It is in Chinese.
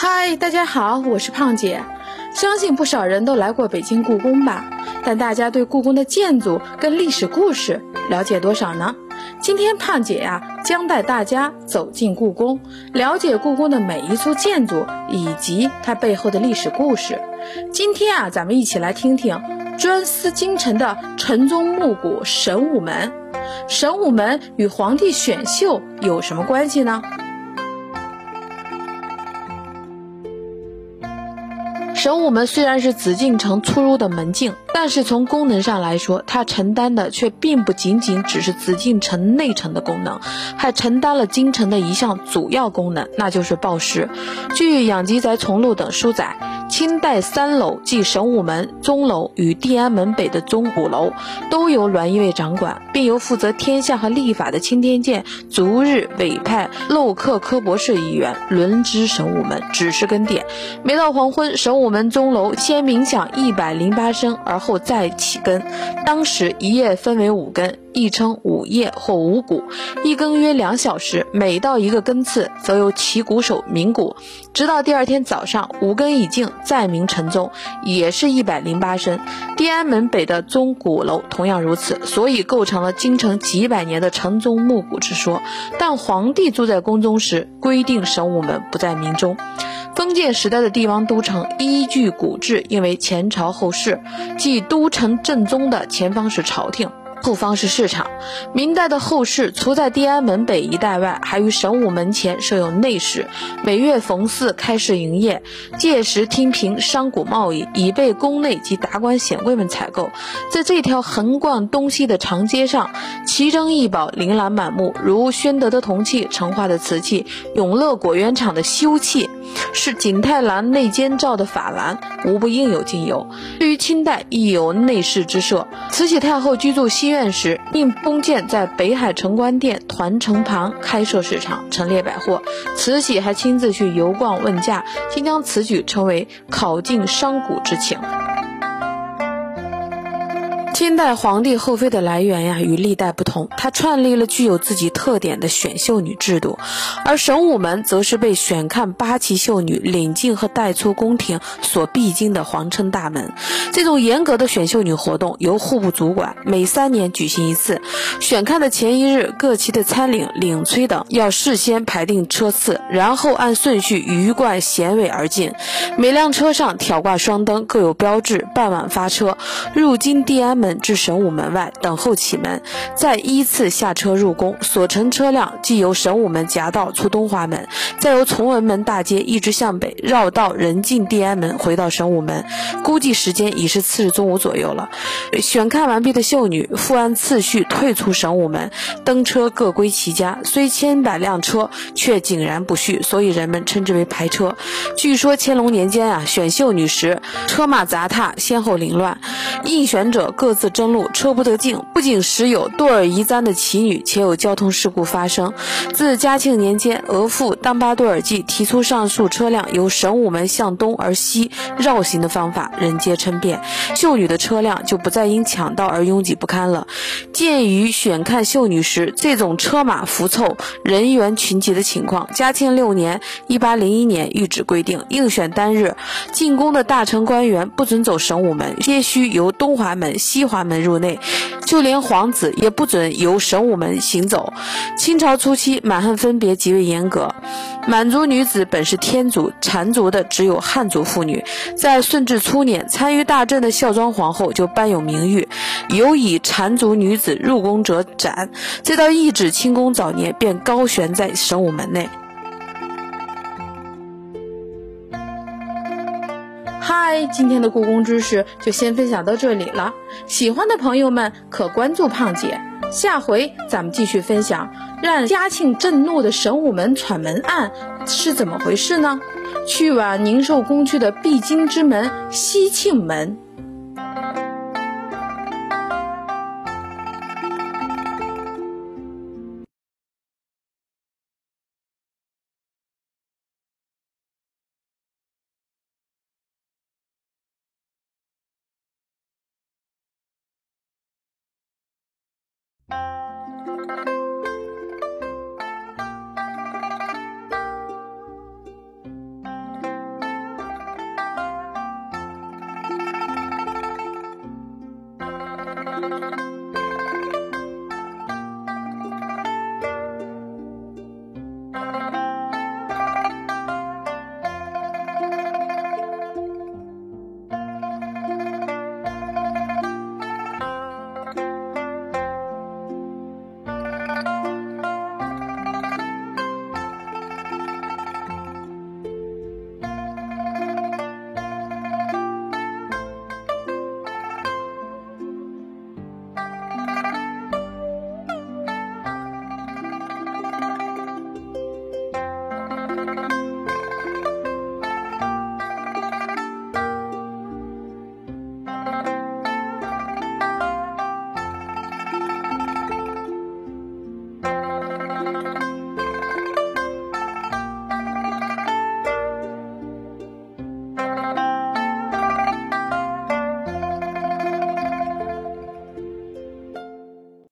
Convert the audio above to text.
嗨，大家好，我是胖姐。相信不少人都来过北京故宫吧？但大家对故宫的建筑跟历史故事了解多少呢？今天胖姐呀，将带大家走进故宫，了解故宫的每一处建筑以及它背后的历史故事。今天啊，咱们一起来听听专司京城的城中木谷神武门。神武门与皇帝选秀有什么关系呢？神武门虽然是紫禁城出入的门径，但是从功能上来说，它承担的却并不仅仅只是紫禁城内城的功能，还承担了京城的一项主要功能，那就是报时。据养吉宅丛录等书载，清代三楼即神武门、钟楼与地安门北的钟鼓楼，都由栾一卫掌管，并由负责天下和历法的钦天监逐日委派漏刻科博士一员轮值神武门，指示更点。每到黄昏，神武。门钟楼先鸣响一百零八声，而后再起更。当时一夜分为五更，亦称五夜或五鼓，一更约两小时。每到一个更次，则由旗鼓手鸣鼓，直到第二天早上五更已尽，再鸣晨钟，也是一百零八声。地安门北的钟鼓楼同样如此，所以构成了京城几百年的城中暮鼓之说。但皇帝住在宫中时，规定神武门不在鸣钟。封建时代的帝王都城依据古制，因为前朝后世，即都城正宗的前方是朝廷。后方是市场。明代的后市，除在地安门北一带外，还于神武门前设有内市，每月逢四开市营业，届时听凭商贾贸易，以备宫内及达官显贵们采购。在这条横贯东西的长街上，奇珍异宝琳琅满目，如宣德的铜器、成化的瓷器、永乐果园厂的修器，是景泰蓝内监照的珐琅，无不应有尽有。对于清代，亦有内室之设。慈禧太后居住西。院时，宁封建在北海城关店团城旁开设市场，陈列百货。慈禧还亲自去游逛问价，竟将此举称为考尽商贾之情。清代皇帝后妃的来源呀，与历代不同，他创立了具有自己特点的选秀女制度，而神武门则是被选看八旗秀女领进和带出宫廷所必经的皇城大门。这种严格的选秀女活动由户部主管，每三年举行一次。选看的前一日，各旗的参领、领催等要事先排定车次，然后按顺序鱼贯衔尾而进。每辆车上挑挂双灯，各有标志，傍晚发车入京地安门。至神武门外等候启门，再依次下车入宫。所乘车辆即由神武门夹道出东华门，再由崇文门大街一直向北绕道人进地安门，回到神武门。估计时间已是次日中午左右了。选看完毕的秀女复按次序退出神武门，登车各归其家。虽千百辆车，却井然不续，所以人们称之为排车。据说乾隆年间啊，选秀女时车马杂沓，先后凌乱，应选者各。自争路，车不得进。不仅时有堕尔遗簪的奇女，且有交通事故发生。自嘉庆年间，额驸当巴多尔济提出上述车辆由神武门向东而西绕行的方法，人皆称变，秀女的车辆就不再因抢道而拥挤不堪了。鉴于选看秀女时这种车马浮凑、人员群集的情况，嘉庆六年（一八零一年）谕旨规定，应选当日进宫的大臣官员不准走神武门，皆需由东华门西。华门入内，就连皇子也不准由神武门行走。清朝初期，满汉分别极为严格，满族女子本是天族，缠足的只有汉族妇女。在顺治初年，参与大政的孝庄皇后就颁有名誉，有以缠足女子入宫者斩。这道懿旨清宫早年，便高悬在神武门内。嗨，今天的故宫知识就先分享到这里了。喜欢的朋友们可关注胖姐，下回咱们继续分享让嘉庆震怒的神武门闯门案是怎么回事呢？去往宁寿宫去的必经之门西庆门。